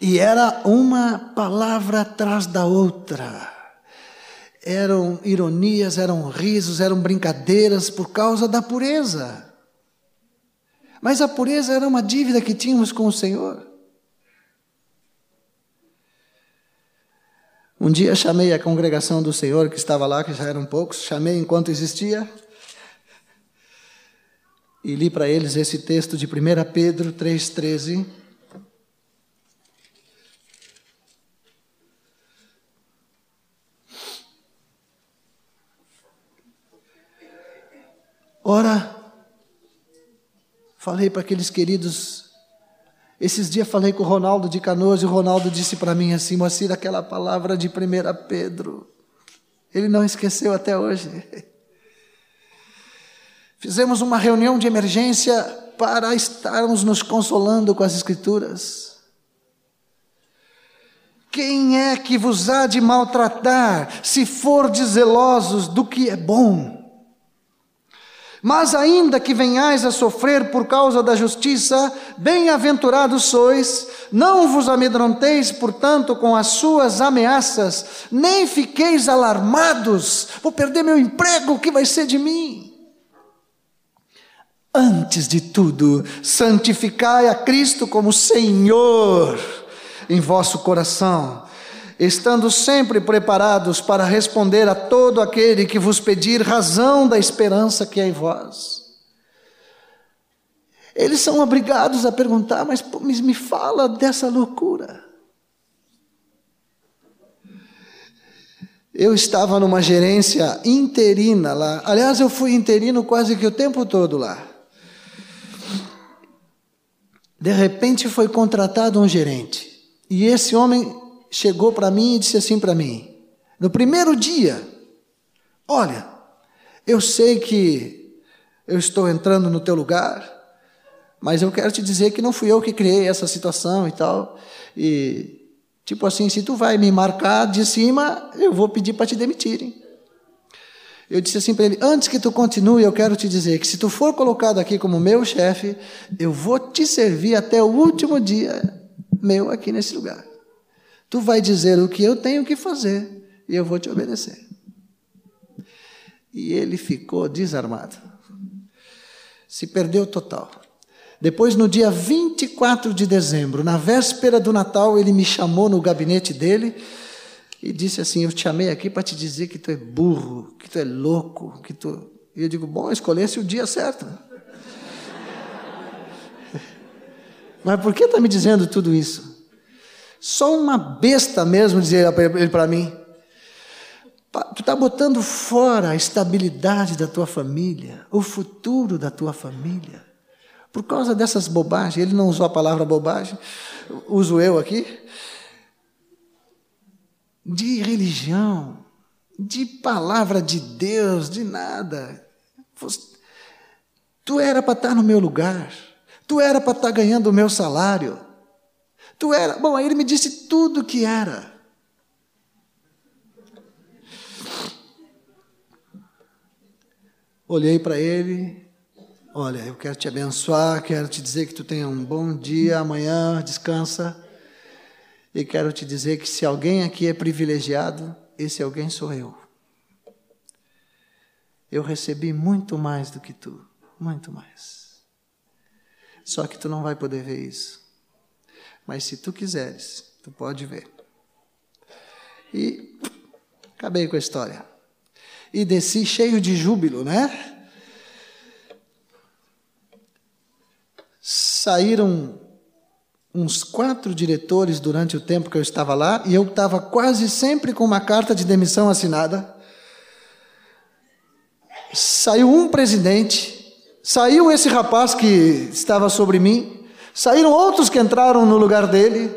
E era uma palavra atrás da outra. Eram ironias, eram risos, eram brincadeiras por causa da pureza. Mas a pureza era uma dívida que tínhamos com o Senhor. Um dia chamei a congregação do Senhor que estava lá, que já eram poucos, chamei enquanto existia, e li para eles esse texto de 1 Pedro 3,13. Ora, Falei para aqueles queridos. Esses dias falei com o Ronaldo de Canoas e o Ronaldo disse para mim assim: Moacir, aquela palavra de 1 Pedro. Ele não esqueceu até hoje. Fizemos uma reunião de emergência para estarmos nos consolando com as Escrituras. Quem é que vos há de maltratar, se fordes zelosos do que é bom? Mas ainda que venhais a sofrer por causa da justiça, bem-aventurados sois, não vos amedronteis, portanto, com as suas ameaças, nem fiqueis alarmados, vou perder meu emprego, o que vai ser de mim? Antes de tudo, santificai a Cristo como Senhor em vosso coração estando sempre preparados para responder a todo aquele que vos pedir razão da esperança que é em vós. Eles são obrigados a perguntar, mas me fala dessa loucura. Eu estava numa gerência interina lá. Aliás, eu fui interino quase que o tempo todo lá. De repente foi contratado um gerente. E esse homem chegou para mim e disse assim para mim: no primeiro dia, olha, eu sei que eu estou entrando no teu lugar, mas eu quero te dizer que não fui eu que criei essa situação e tal. E tipo assim, se tu vai me marcar de cima, eu vou pedir para te demitirem. Eu disse assim para ele: antes que tu continue, eu quero te dizer que se tu for colocado aqui como meu chefe, eu vou te servir até o último dia meu aqui nesse lugar. Tu vai dizer o que eu tenho que fazer e eu vou te obedecer. E ele ficou desarmado. Se perdeu total. Depois, no dia 24 de dezembro, na véspera do Natal, ele me chamou no gabinete dele e disse assim: Eu te chamei aqui para te dizer que tu é burro, que tu é louco, que tu. E eu digo: Bom, escolhesse o dia certo. Mas por que está me dizendo tudo isso? Só uma besta mesmo, dizia ele para mim. Tu está botando fora a estabilidade da tua família, o futuro da tua família. Por causa dessas bobagens, ele não usou a palavra bobagem, uso eu aqui. De religião, de palavra de Deus, de nada. Tu era para estar no meu lugar, tu era para estar ganhando o meu salário. Tu era. Bom, aí ele me disse tudo o que era. Olhei para ele, olha, eu quero te abençoar, quero te dizer que tu tenha um bom dia amanhã, descansa. E quero te dizer que se alguém aqui é privilegiado, esse alguém sou eu. Eu recebi muito mais do que tu, muito mais. Só que tu não vai poder ver isso. Mas se tu quiseres, tu pode ver. E acabei com a história. E desci cheio de júbilo, né? Saíram uns quatro diretores durante o tempo que eu estava lá, e eu estava quase sempre com uma carta de demissão assinada. Saiu um presidente, saiu esse rapaz que estava sobre mim, Saíram outros que entraram no lugar dele.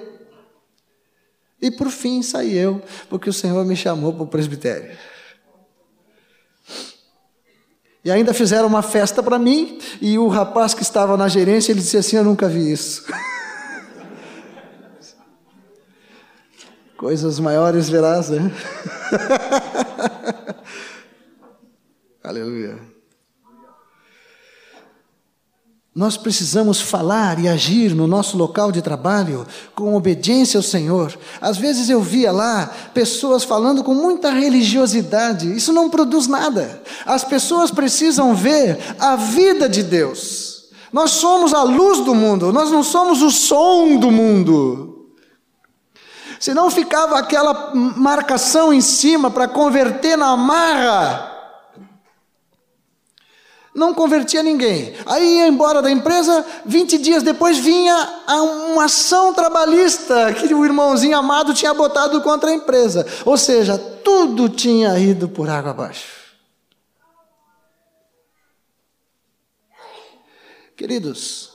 E por fim saí eu, porque o Senhor me chamou para o presbitério. E ainda fizeram uma festa para mim, e o rapaz que estava na gerência, ele disse assim: Eu nunca vi isso. Coisas maiores verás, né? Aleluia. Nós precisamos falar e agir no nosso local de trabalho com obediência ao Senhor. Às vezes eu via lá pessoas falando com muita religiosidade, isso não produz nada. As pessoas precisam ver a vida de Deus. Nós somos a luz do mundo, nós não somos o som do mundo. Senão ficava aquela marcação em cima para converter na marra não convertia ninguém. Aí ia embora da empresa, 20 dias depois vinha uma ação trabalhista que o irmãozinho amado tinha botado contra a empresa. Ou seja, tudo tinha ido por água abaixo. Queridos,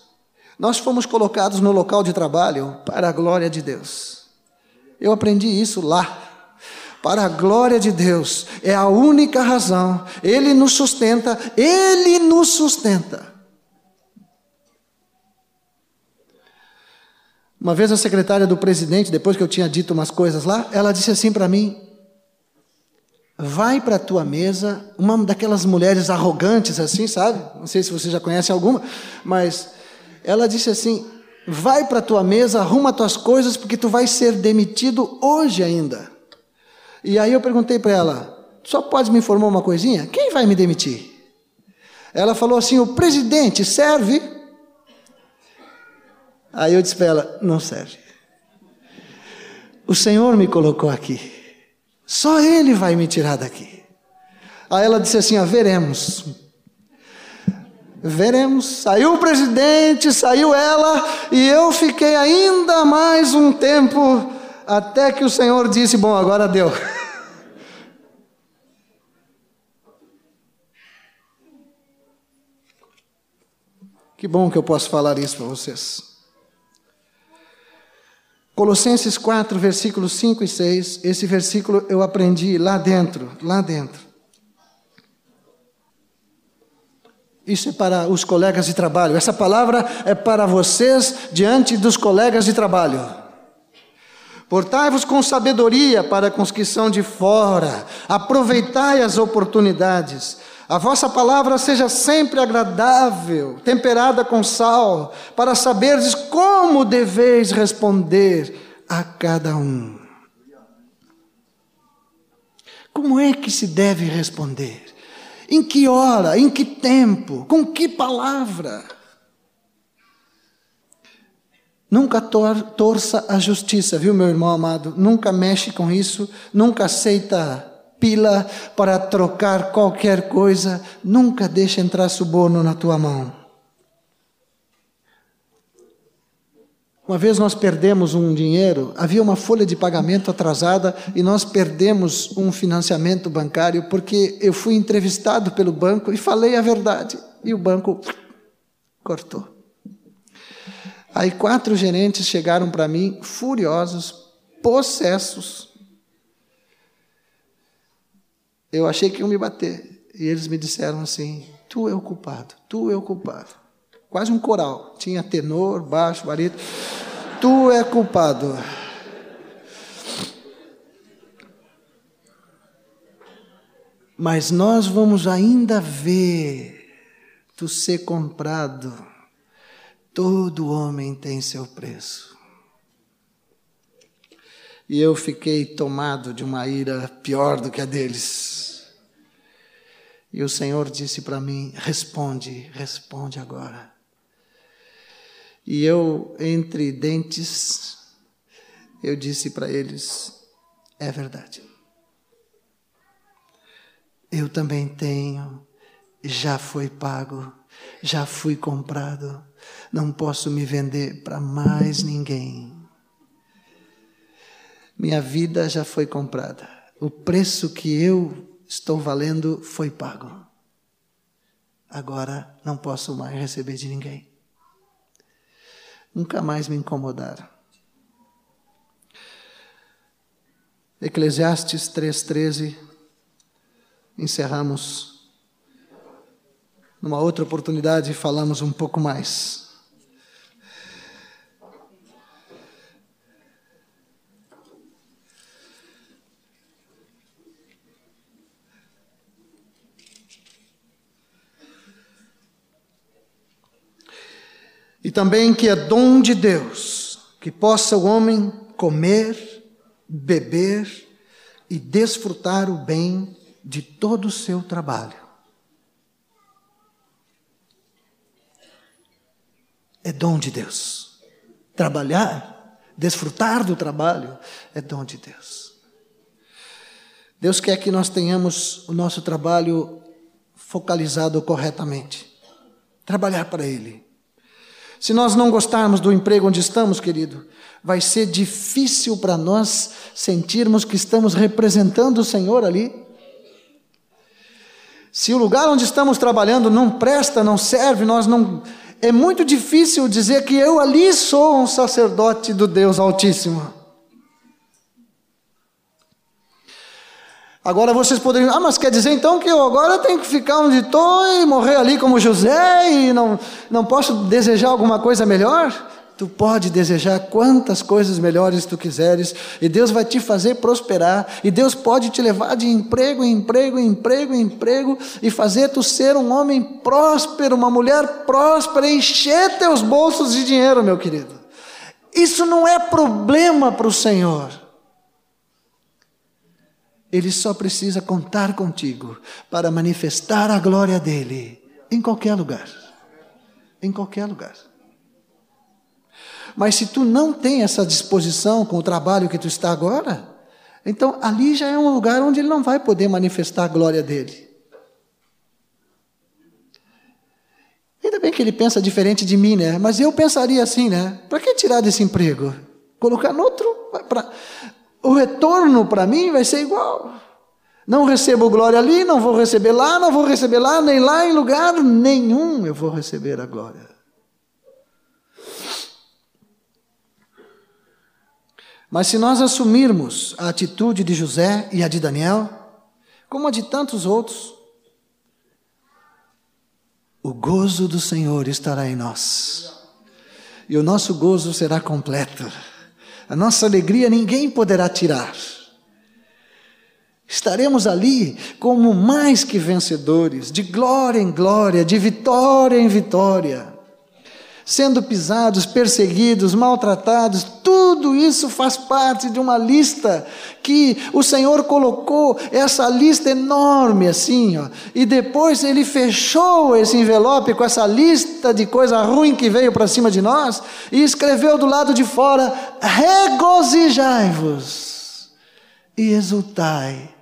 nós fomos colocados no local de trabalho para a glória de Deus. Eu aprendi isso lá para a glória de Deus. É a única razão. Ele nos sustenta, ele nos sustenta. Uma vez a secretária do presidente, depois que eu tinha dito umas coisas lá, ela disse assim para mim: Vai para a tua mesa, uma daquelas mulheres arrogantes assim, sabe? Não sei se você já conhece alguma, mas ela disse assim: Vai para a tua mesa, arruma tuas coisas, porque tu vai ser demitido hoje ainda. E aí eu perguntei para ela: só pode me informar uma coisinha? Quem vai me demitir? Ela falou assim: o presidente serve? Aí eu disse para ela: não serve. O Senhor me colocou aqui. Só Ele vai me tirar daqui. Aí ela disse assim: ah, veremos. Veremos. Saiu o presidente, saiu ela, e eu fiquei ainda mais um tempo até que o Senhor disse: Bom, agora deu. Que bom que eu posso falar isso para vocês. Colossenses 4, versículos 5 e 6. Esse versículo eu aprendi lá dentro, lá dentro. Isso é para os colegas de trabalho. Essa palavra é para vocês diante dos colegas de trabalho. Portai-vos com sabedoria para que são de fora, aproveitai as oportunidades. A vossa palavra seja sempre agradável, temperada com sal, para saberdes como deveis responder a cada um. Como é que se deve responder? Em que hora? Em que tempo? Com que palavra? Nunca tor torça a justiça, viu, meu irmão amado? Nunca mexe com isso, nunca aceita pila para trocar qualquer coisa, nunca deixa entrar suborno na tua mão. Uma vez nós perdemos um dinheiro, havia uma folha de pagamento atrasada e nós perdemos um financiamento bancário porque eu fui entrevistado pelo banco e falei a verdade e o banco cortou. Aí quatro gerentes chegaram para mim, furiosos, possessos. Eu achei que iam me bater. E eles me disseram assim: Tu é o culpado, tu é o culpado. Quase um coral. Tinha tenor, baixo, barito. Tu é culpado. Mas nós vamos ainda ver tu ser comprado Todo homem tem seu preço. E eu fiquei tomado de uma ira pior do que a deles. E o Senhor disse para mim: responde, responde agora. E eu, entre dentes, eu disse para eles: é verdade. Eu também tenho, já foi pago, já fui comprado não posso me vender para mais ninguém. Minha vida já foi comprada. O preço que eu estou valendo foi pago. Agora não posso mais receber de ninguém. Nunca mais me incomodaram. Eclesiastes 3,13. Encerramos. Numa outra oportunidade falamos um pouco mais. E também que é dom de Deus que possa o homem comer, beber e desfrutar o bem de todo o seu trabalho. É dom de Deus. Trabalhar, desfrutar do trabalho, é dom de Deus. Deus quer que nós tenhamos o nosso trabalho focalizado corretamente. Trabalhar para Ele se nós não gostarmos do emprego onde estamos, querido, vai ser difícil para nós sentirmos que estamos representando o Senhor ali. Se o lugar onde estamos trabalhando não presta, não serve, nós não. É muito difícil dizer que eu ali sou um sacerdote do Deus Altíssimo. Agora vocês poderiam, ah, mas quer dizer então que eu agora tenho que ficar onde estou e morrer ali como José e não, não posso desejar alguma coisa melhor? Tu pode desejar quantas coisas melhores tu quiseres, e Deus vai te fazer prosperar, e Deus pode te levar de emprego em emprego, em emprego, em emprego, e fazer tu ser um homem próspero, uma mulher próspera, encher teus bolsos de dinheiro, meu querido. Isso não é problema para o Senhor. Ele só precisa contar contigo para manifestar a glória dele em qualquer lugar. Em qualquer lugar. Mas se tu não tem essa disposição com o trabalho que tu está agora, então ali já é um lugar onde ele não vai poder manifestar a glória dele. Ainda bem que ele pensa diferente de mim, né? Mas eu pensaria assim, né? Para que tirar desse emprego? Colocar no outro? o retorno para mim vai ser igual. Não recebo glória ali, não vou receber lá, não vou receber lá, nem lá em lugar nenhum eu vou receber a glória. Mas se nós assumirmos a atitude de José e a de Daniel, como a de tantos outros, o gozo do Senhor estará em nós. E o nosso gozo será completo. A nossa alegria ninguém poderá tirar. Estaremos ali como mais que vencedores, de glória em glória, de vitória em vitória, sendo pisados, perseguidos, maltratados, tudo isso faz parte de uma lista que o Senhor colocou, essa lista enorme assim, ó, e depois ele fechou esse envelope com essa lista de coisa ruim que veio para cima de nós e escreveu do lado de fora: regozijai-vos e exultai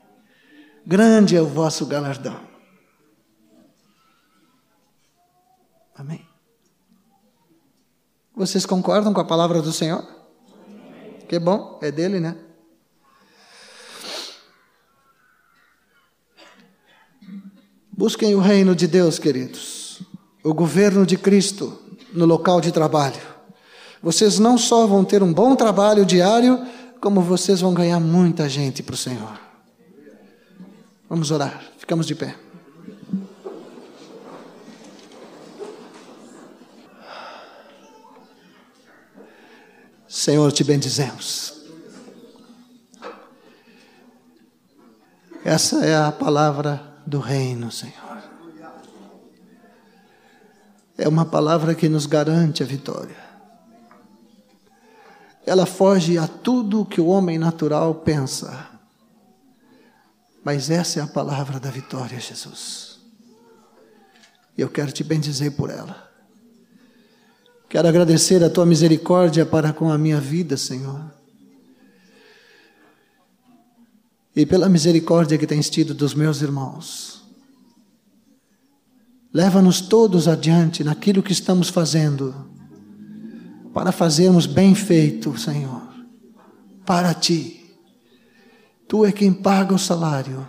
grande é o vosso galardão. Amém. Vocês concordam com a palavra do Senhor? Que bom, é dele, né? Busquem o reino de Deus, queridos, o governo de Cristo no local de trabalho. Vocês não só vão ter um bom trabalho diário, como vocês vão ganhar muita gente para o Senhor. Vamos orar. Ficamos de pé. Senhor, te bendizemos. Essa é a palavra do reino, Senhor. É uma palavra que nos garante a vitória. Ela foge a tudo que o homem natural pensa mas essa é a palavra da vitória, Jesus. E eu quero te bendizer por ela. Quero agradecer a tua misericórdia para com a minha vida, Senhor. E pela misericórdia que tens tido dos meus irmãos. Leva-nos todos adiante naquilo que estamos fazendo, para fazermos bem feito, Senhor, para ti Tu é quem paga o salário.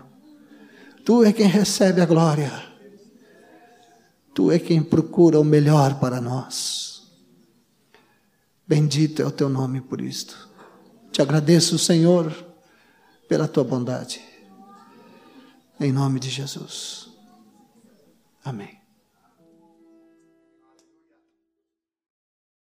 Tu é quem recebe a glória. Tu é quem procura o melhor para nós. Bendito é o teu nome por isto. Te agradeço, Senhor, pela tua bondade. Em nome de Jesus. Amém.